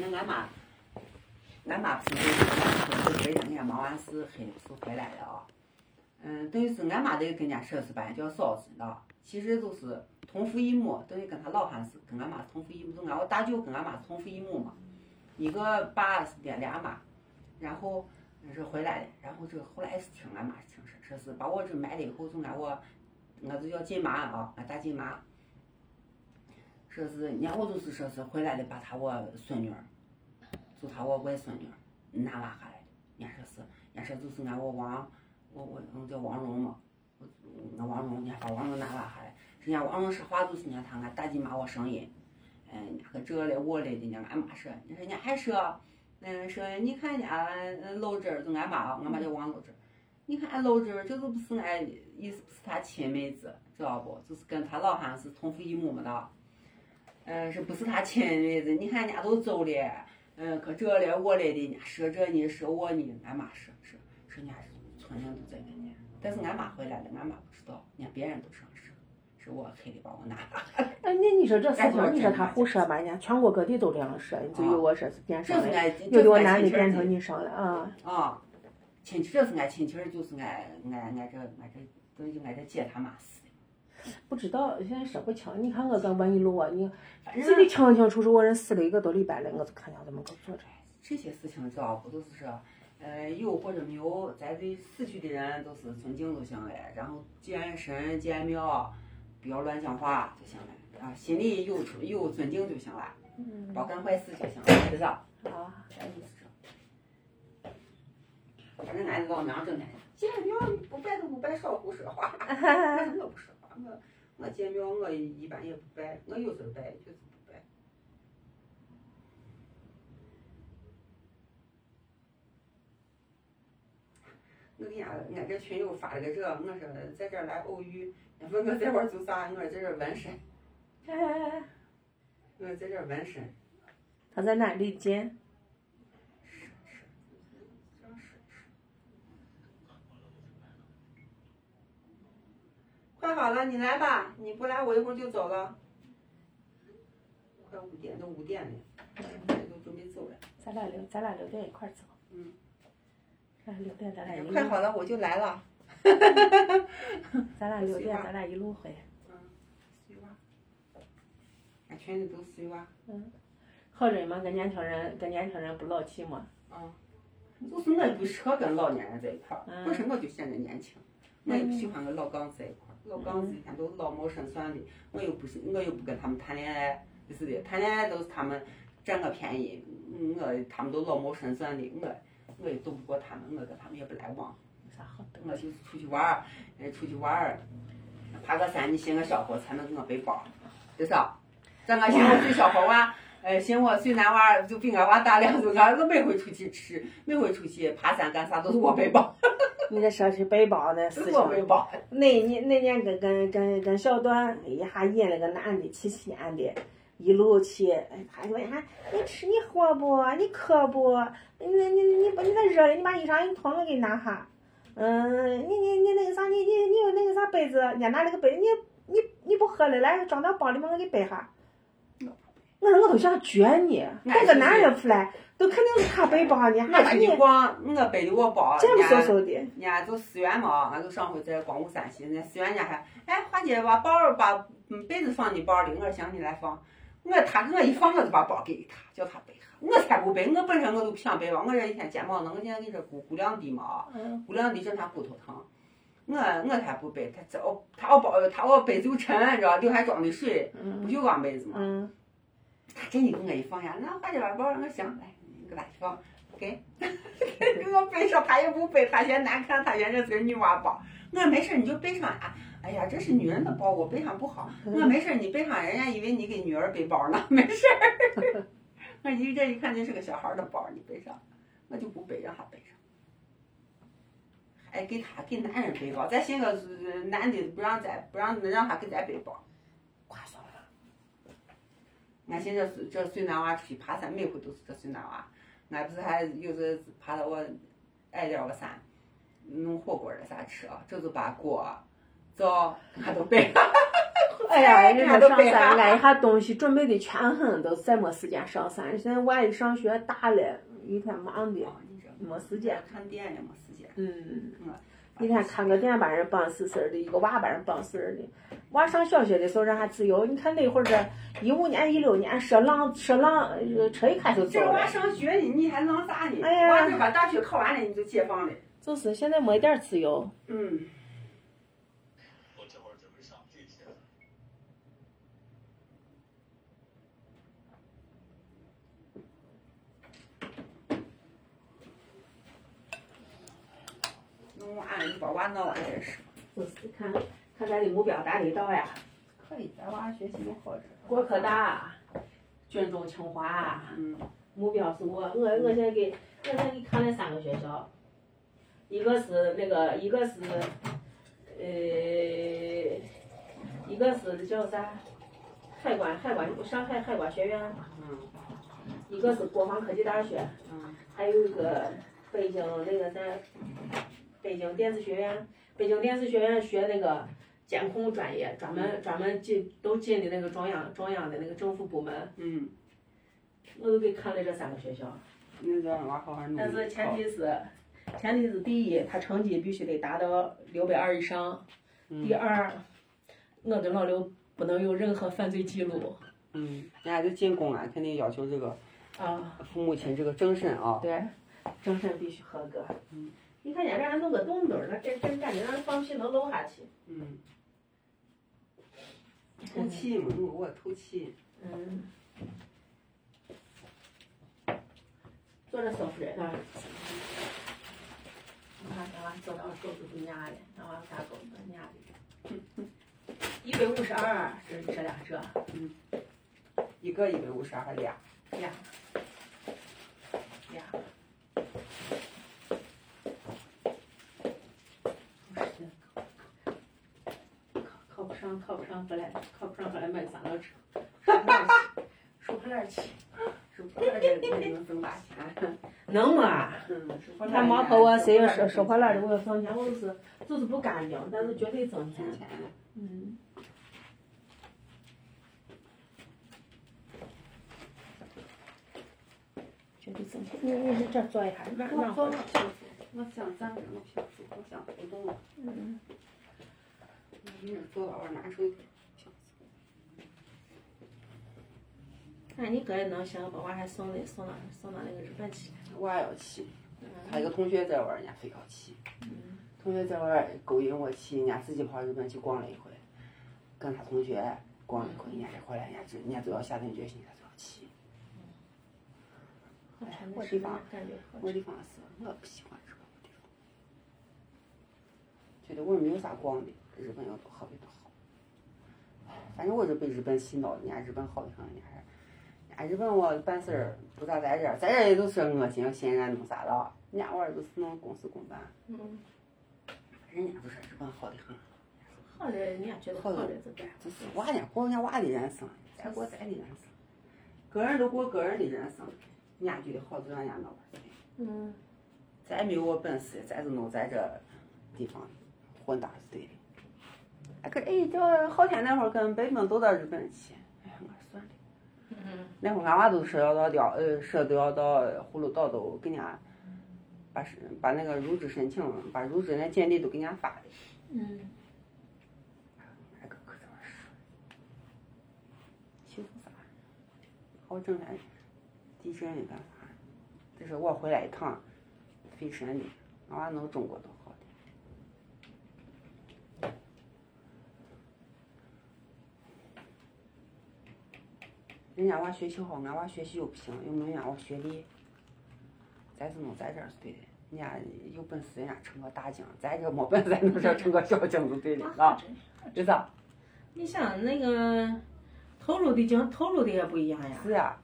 那俺妈，俺妈不是回回人家忙完事黑是回来的啊。嗯，等于是俺妈在跟人家说是把人叫嫂子，知道其实就是同父异母，等于跟他老汉是跟俺妈同父异母，就俺我大舅跟俺妈同父异母嘛，一个爸俩俩妈，然后是回来的，然后这后来是听俺妈听说，说是把我这埋了以后，就俺我，俺就叫金妈啊，俺大金妈。说是，人家我就是说是回来的，把他我孙女儿，就他我外孙女儿拿拉下来的。人家说是，人家说就是俺我王，我我我叫王蓉嘛，我俺王蓉，人家把王蓉拿拉下来。人家王蓉说话就是人家他俺大姨妈我声音，嗯，个这来我来的，人家俺妈说，你说人家还说，嗯，说你看人家老侄儿就俺妈，俺妈叫王老侄儿，你看俺老侄儿就是不是俺意思不是他亲妹子，知道不？就是跟他老汉是同父异母么的。嗯，是不是他亲妹子？你看人家都走了，嗯，可这来我来的，人家说这呢，说我呢，俺妈说说说人家村人都在跟前，但是俺妈回来了，俺妈不知道，人家别人都上说，是我黑的把我拿了。哎，你你说这事情，你说他胡说吧？人家全国各地都这样说，就有我说是变声的，有的我男的变成女生了啊。啊，亲戚这是俺亲戚就是俺俺俺这俺这等于俺这姐他妈死的。不知道，现在说不清。你看我跟文一路啊，你。记得清清楚楚，我人死了一个多礼拜了，我就看见他们给我做着。这些事情知道不？都是说，呃，有或者没有，咱对死去的人都是尊敬就行了。然后见神见庙，不要乱讲话就行了。啊，心里有有尊敬就行了，嗯别干坏事就行了，是不是？啊，咱就是这。反正俺老娘整天见庙不拜都不拜，少胡说话。我不说话，我。我见庙，我一般也不拜，我有时候拜，就是不拜。我给俺俺这群友发了个这，我说在这儿来偶遇，问 我在这儿做啥？我说在这纹身。我在这纹身。他在哪里见？快好了，你来吧，你不来我一会儿就走了。快五点，都五点了，都准备走了。咱俩六，咱俩六点一块儿走。嗯。咱咱俩一路。快好了，我就来了。咱俩六点，咱俩一路回。嗯。俺群里都碎娃。嗯。好人嘛，跟年轻人，跟年轻人不老气嘛。嗯。就是我不适合跟老年人在一块儿，本身我就显得年轻，我也不喜欢跟老杠子在一块儿。老刚子一天都老谋深算的，我又不是，我又不跟他们谈恋爱，就是的，谈恋爱都是他们占我便宜，我他们都老谋深算的，我我也斗不过他们，我跟他们也不来往。啥好斗？我就是出去玩儿，出去玩儿，爬个山，你寻个小伙才能给我背包，对啥？咱俺寻我最小伙娃，呃，寻我随男娃就比俺娃大两岁，俺我每回出去吃，每回出去爬山干啥都是我背包。你这说是背包的 事情，那年那年跟跟跟跟小段一下引了个男的去西安的，一路去，他说呀，你吃你喝不？你渴不？你你你你不你那热的，你把衣裳一脱，我给你拿哈。嗯，你你你那个啥，你你你有那个啥杯子，人家拿了个杯，你你你不喝了，来装到包里面，我给背下。我说我都想撅你，带个男人出来。都肯定是他背包的，还是你光我背的我包，贱不嗖嗖的。人家就思源嘛，俺就上回在光武山西，人家思源家还，哎，花姐把包把嗯被子放你包里，我说行，你来放。我他我一放我就把包给他，叫他背下。我才不背，我本身我都不想背包，我这一天肩膀疼，我现在跟你说骨骨量低嘛，骨量低整天骨头疼。我我才不背，他这他我包他我被子又沉，知道里还装的水，不就光被子嘛。他真的给我一放下，那花姐把包我行来。给他放，给，给我背上，他也不背，他嫌难看，他嫌这是个女娃包。我没事你就背上啊。哎呀，这是女人的包，我背上不好。我没事你背上，人家以为你给女儿背包呢，没事儿。我一这一看就是个小孩的包，你背上，我就不背，让他背上。还给他给男人背包，咱寻个男的不让咱不让让他给咱背包，夸算了。俺寻这这孙男娃出去爬山，每回都是这孙男娃。俺不是还有时爬到我矮点个山，弄火锅儿啥吃啊，这就把锅、灶俺都背上。哎呀，人家上山来一下东西准备的全很，都再没时间上山。现在娃一上学大了，一天忙的，没时间。看店也没时间。嗯。一天看个店把人绑死死的，一个娃把人绑死的。娃上小学的时候让他自由，你看那会儿这一五年、一六年，说浪说浪，车一开就走了。这娃上学呢，你还浪啥呢？哎呀。娃这把大学考完了，你就解放了。就是现在没一点自由。嗯。娃，娃闹完也是。就是看看咱的目标达得到呀。可以，咱娃学习能好着。国科大，军中清华。嗯。目标是我，我我现在给，我现在给看了三个学校，一个是那个，一个是，呃，一个是叫啥？海关海关上海海关学院。嗯。一个是国防科技大学。嗯。还有一个北京那个啥。北京电子学院，北京电子学院学那个监控专业，专门专门进都进的那个中央中央的那个政府部门。嗯。我都给看了这三个学校。你这娃好好弄。但是前提是，前提是第一，他成绩必须得达到六百二以上。嗯。第二，我跟老刘不能有任何犯罪记录。嗯。人家就进公安，肯定要求这个。啊。父母亲这个政审啊。对。政审必须合格。嗯。你看，人家弄个洞洞，那真真感觉让人放屁能漏下去。嗯。透气嘛，弄我透气。嗯。坐着舒服着呢。你看，咱娃坐到狗子不压的，咱娃啥狗子压的。一百五十二，这这俩这。嗯。一个一百五十二，俩。俩。俩。考不上回来，考不上回来买三轮车，收破烂去，收破烂去，收破烂能挣大钱。能啊！你看毛婆我谁要收收破烂的，我要挣钱，我就是就是不干净，但是绝对挣钱。嗯。绝对挣钱。你你这坐一下，让让坐。我想站着，我想我想活动。嗯。你这坐到我难受。那你哥也能行，把娃还送那送到送到那个日本去。娃要去，他一个同学在玩，人家非要去。同学在玩勾引我去，人家自己跑日本去逛了一回，跟他同学逛了一回，人家一回来，人家就人家就要下定决心，他就要去。我地方，我地方是，我不喜欢日本地方，觉得我没有啥逛的。日本要多好的多好，反正我就被日本洗脑，人家日本好的很，人家，人家日本我办事儿不咋在这儿，在这儿也都是恶心，要嫌人家弄啥了，人家玩儿都是弄公事公办。嗯。人家不是日本好的很。好的，人家觉得好的就干。就是娃呢过人家娃的人生，咱过咱的人生，个人都过个人的人生，人家觉得好就让人家闹去。嗯。咱没有我本事，咱就弄在这地方混搭是对的。哎，可哎，叫好天那会儿跟北京走到日本去，哎，我算了。嗯。那会儿俺娃都说要到辽，呃，说都要到葫芦岛都给人家，把申把那个入职申请，把入职那简历都给人家发了。嗯。那个可真是，欺负啥？好整天地震干啥？这是我回来一趟，费神的，俺娃能中国都。人家娃学习好，俺娃学习又不行，又没人家娃学历，咱是弄咱这儿是对的。人家有本事，人家成个大精，咱这没本事，咱弄这成个小精是对的，啊？对吧？你像那个投入的精，投入的也不一样呀。是呀，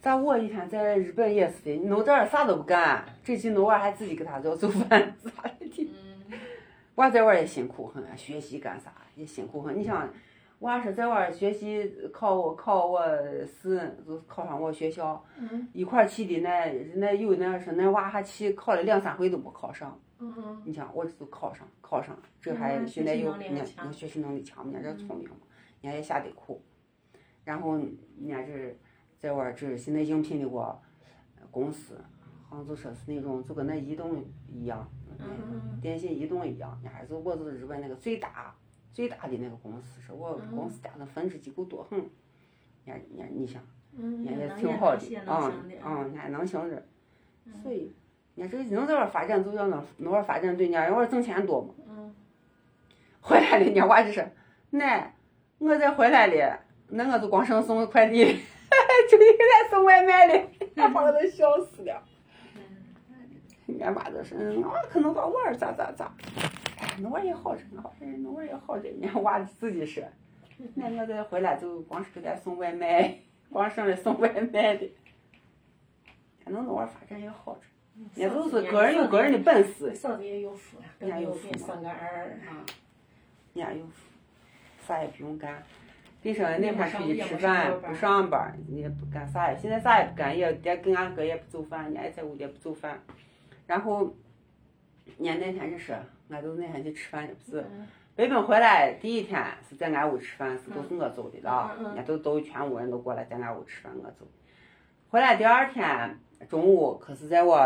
咋我以前在日本也是的，你弄这儿啥都不干，这去弄完还自己给他做做饭，啥的？嗯。我在外也辛苦很，学习干啥也辛苦很。你像。娃是在外学习，考我考我试，就考上我学校，一块去的那那有那是那娃还去考了两三回都没考上。你想我这都考上，考上，这还现在有那那学习能力强，人家这聪明嘛，人家也下得苦。然后人家这在玩儿这现在应聘的我公司，好像就说是那种就跟那移动一样，电信移动一样，人家是我就是日本那个最大最大的那个公司，是我公司家的分支机构多很，人家人家你想，人家也挺好的，嗯嗯，人家能行着，所以人家这能在这发展就要那那块发展对，人家要挣钱多嘛。回来了，人家娃就是奶我再回来了。那我就光剩送快递，就给咱送外卖的，把我都笑死了。俺妈就是，我可能到玩儿咋咋咋，哎，那玩儿也好着，那玩儿那玩儿也好着。人家娃自己说，那我再回来就光是给他送外卖，光剩了送外卖的。反正那玩儿发展也好着，也就是个人有个人的本事。嫂子也有福呀，人家有福生个儿啊，人家有福，啥也不用干。你说哪怕出去吃饭不上班，你也不干啥，现在啥也不干，也也跟俺哥也不做饭，人家也在屋里也不做饭。然后，人家那天就是俺都那天去吃饭不是，北冰回来第一天是在俺屋吃饭，是都是我做的了，人家都都全屋人都过来在俺屋吃饭，我做。回来第二天中午可是在我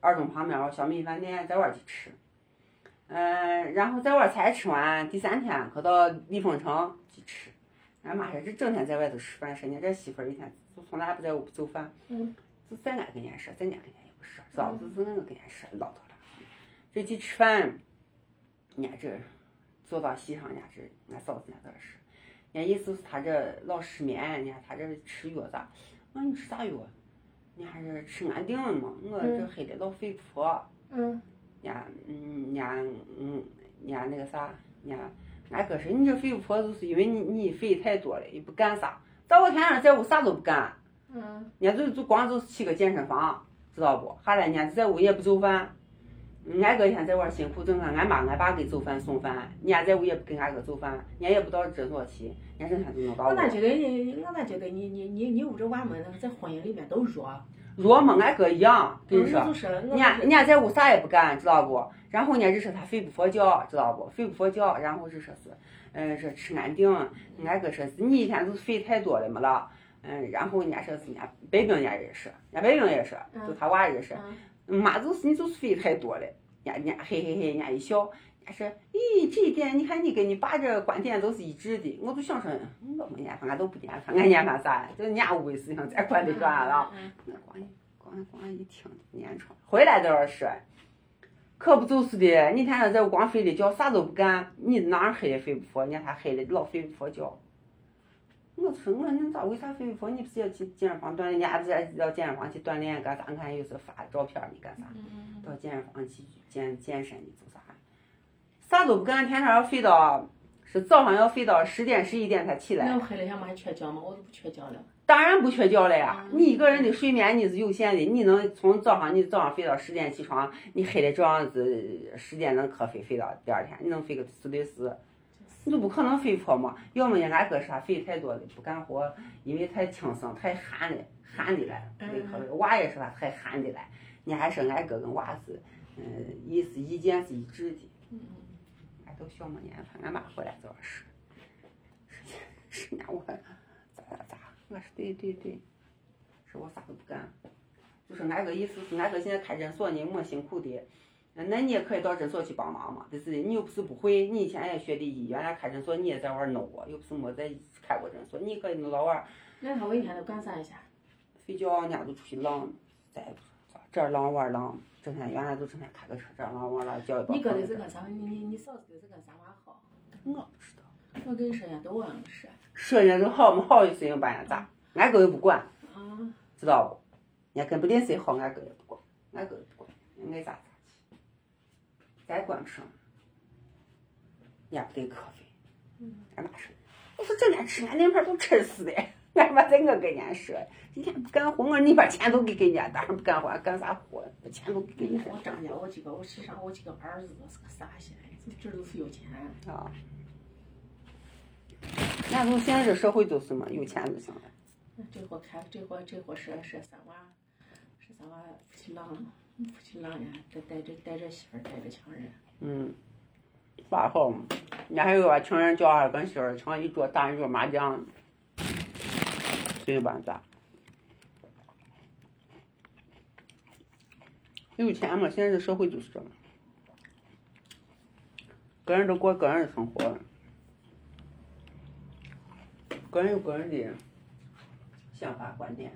二中旁边我小米饭店在玩去吃，嗯，然后在玩才吃完，第三天可到丽丰城去吃。俺妈说这整天在外头吃饭，说人家这媳妇儿一天就从来不在屋不做饭，嗯就在俺跟前说，在俺跟前也不说，知道不？就是俺跟前说唠叨了。这去吃饭，人家这坐到席上，人家这俺嫂子家在说，人家意思是他这老失眠，人家他这吃药咋？我说你吃啥药？伢还是吃安定嘛？我这黑的老肥婆。嗯。人家嗯，人家嗯，人家那个啥，人家。俺哥说：“你这肥婆就是因为你你肥太多了，也不干啥。早我天天在屋啥都不干，嗯，人家就就光就是去个健身房，知道不？下来人家在屋也不做饭。俺哥一天在外辛苦挣饭，俺妈俺爸给做饭送饭，人家在屋也不给俺哥做饭，人家也不到诊所去，人家整天就能到。我咋觉得你？我咋觉得你你你你屋这娃们在婚姻里面都弱？弱嘛，俺哥一样，跟你说，人家人家在屋啥也不干，知道不？然后人家就说他睡不佛觉，知道不？睡不佛觉，然后就说是，嗯，说吃安定。俺哥说是你一天就肥太多了没了，嗯，然后人家说是人家白冰人家也是，人家白冰也是，就他娃也是，妈就是你就是费太多了，人家人家嘿嘿嘿，人家一笑，人家说，咦，这一点你看你跟你爸这观点都是一致的，我就想说，我没念，俺都不念，俺念啥啥，就人家屋的事情咱管得着了，那光光光一听念出来，回来都要说。可不就是的，你天天在屋光睡的觉，啥都不干，你哪儿黑也睡不着？你看他黑的老睡不着觉。我说我说你咋为啥肥不佛？你不是要去健身房锻炼？人家不是要健身房去锻炼干啥？你看有时候发照片你干啥？到健身房去健健身你做啥？啥都不干，天天要睡到是早上要睡到十点十一点才起来。那黑了，想妈缺觉吗？我都不缺觉了。当然不缺觉了呀！你一个人的睡眠你是有限的，你能从早上你早上睡到十点起床，你黑的这样子十点能瞌睡睡到第二天，你能睡个四对四？你都不可能肥婆嘛？要么人俺哥说肥太多了不干活，因为太轻松太憨了，憨的来。娃也是他太憨的来。你还说俺哥跟娃是，嗯，意思意见是一致的。俺都小么年份，俺妈回来就要说，十年我咋咋咋。我说对对对，说我啥都不干，就是俺哥意思是，俺哥现在开诊所呢，么辛苦的，那你也可以到诊所去帮忙嘛，就是你又不是不会，你以前也学的医，原来开诊所你也在玩弄过，又不是没在开过诊所，你可以弄到玩。那他我一天都干啥一下？睡觉，人家都出去浪，再也不说这儿浪玩浪，整天原来都整天开个车这儿浪玩浪，叫一帮。你哥的是干啥？你你你嫂子的是干啥娃好？我不知道。我跟你说人家，都忘了说。说人家都好没好的事情办呀咋？俺哥又不管，啊知道不？人家跟不定谁好，俺哥也不管，俺哥也不管，爱咋。再管不上，人家不得瞌睡。俺妈说，我说整天吃俺那盘都吃死的。俺妈在我跟人家说，一天不干活，我说你把钱都给给人家，当然不干活，干啥活？把钱都给人家。我张家，我几个，我身上我几个儿子是个啥现在？这都是有钱。啊。俺从现在这社会就是嘛，有钱就行了。这货开，这货这货是是三娃，是三娃夫妻郎，夫妻郎呀，这带着带着媳妇儿，带着情人。嗯。饭后，人家还有个情人节还跟媳妇儿唱一桌打一桌麻将，随便咋。有钱嘛，现在这社会就是这么，个人都过个人的生活，个人有个人的想法观点。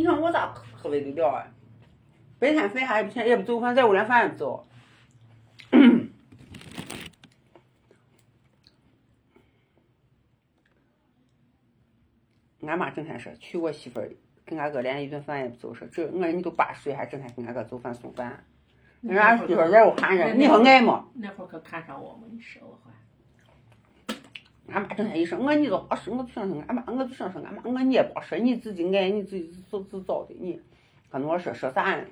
你看我咋喝的得了啊？白天饭也不钱也不走，反正在屋连饭也不做。俺妈整天说，娶我媳妇儿跟俺哥连一顿饭也不做，说这我你都八十岁还整天跟俺哥做饭送饭。人家媳妇儿人我喊着，你说爱吗？那会儿可看上我吗？你说我话。俺妈整天一说，我你都八十，我就想说，俺妈我就想说，俺妈我你也八十，你自己爱你自己自自找的你，跟我说说啥呢？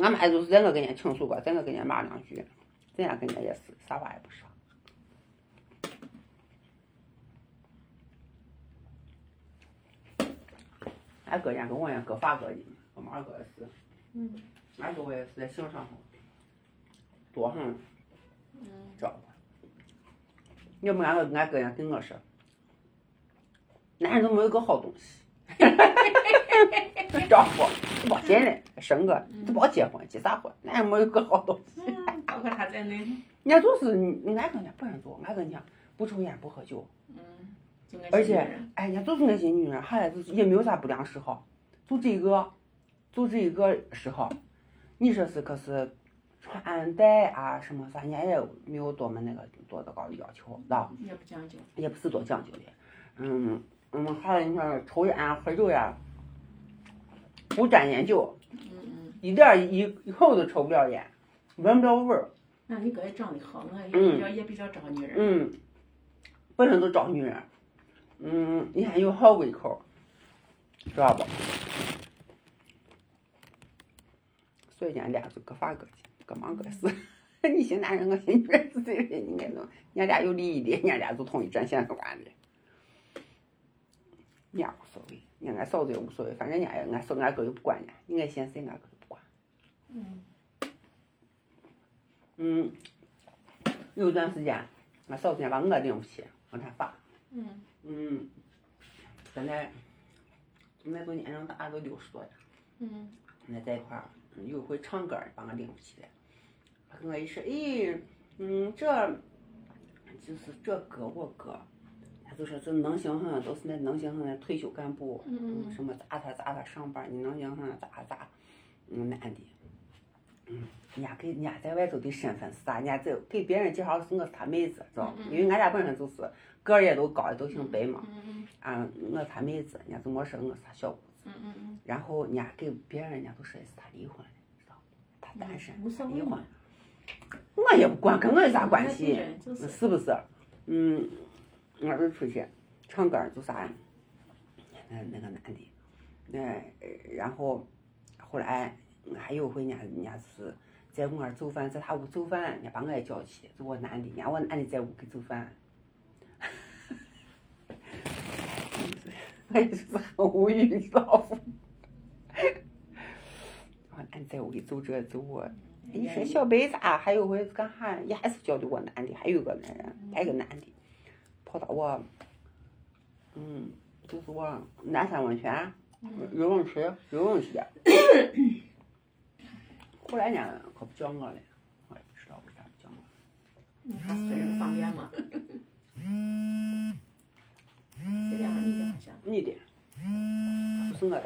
俺妈就是在我跟前倾诉过，在我跟前骂两句，在俺跟前也是啥话也不说。俺哥家跟我家各发各的，我妈哥也是。嗯。俺哥我也是在性上头多很，嗯。照顾。要不俺哥俺哥家跟我说，男人都没有个好东西。丈夫抱现在生个，都别结婚，结啥婚？男人没有个好东西。包括他在内。人家就是俺哥家不让做，俺哥家不抽烟不喝酒。嗯。而且，哎，人家就是那些女人，好像就是也没有啥不良嗜好，就这一个，就这一个嗜好。你说是可是穿戴啊什么啥，人家也没有多么那个多的高的要求，是吧？也不讲究。也不是多讲究的，嗯嗯，还有你说抽烟啊、喝酒呀，不沾烟酒，嗯嗯，一点一一口都抽不了烟，闻不了味儿。那你哥也长得好，我也比较也比较招女人。嗯，本身都招女人。嗯，你看有好胃口，知道不？所以俺俩就各发各的，各忙各事。你寻男人，我寻女人，对不对，你看都，俺俩有利益的，俺俩就统一战线上完的。伢无所谓，俺俺嫂子也无所谓，反正伢也俺嫂俺哥又不管伢，你爱嫌谁俺哥不管。嗯。嗯，有一段时间，俺嫂子家把我领不起，往他爸。嗯。嗯，现在，现在都年龄大，都六十多了。嗯。现在在一块儿，有一回唱歌把我领不起来，我一说，咦，嗯，这，就是这哥我哥，他就说这能行哈，都是那能行哈的退休干部，嗯什么咋他咋他上班，你能行哈咋咋，嗯，男的，嗯，人家给人家在外头的身份是啥？人家在给别人介绍是我是他妹子，知道因为俺家本身就是个儿也都高，都姓白嘛。啊，我是他妹子，人家就没说我是他小姑子。嗯嗯嗯。然后人家给别人，人家都说的是他离婚了，知道他单身，离婚。我也不管，跟我有啥关系？是不是？嗯，我就出去唱歌就啥，那那个男的，那然后后来还有回人家人家是在我那儿做饭，在他屋做饭，人家把我也叫去，就我男的，人家我男的在屋给做饭。我也是很无语，你知道不？我男在屋里做这做我，你说小白咋？还有回干啥？也还是叫的我男的，还有个男人，还有个男的，跑到我，嗯，就是我南山温泉游泳池游泳去。后来呢，可不叫我了，我也不知道为啥不叫我。你他私人方便吗？谁的？你的好像。你的，不是我的。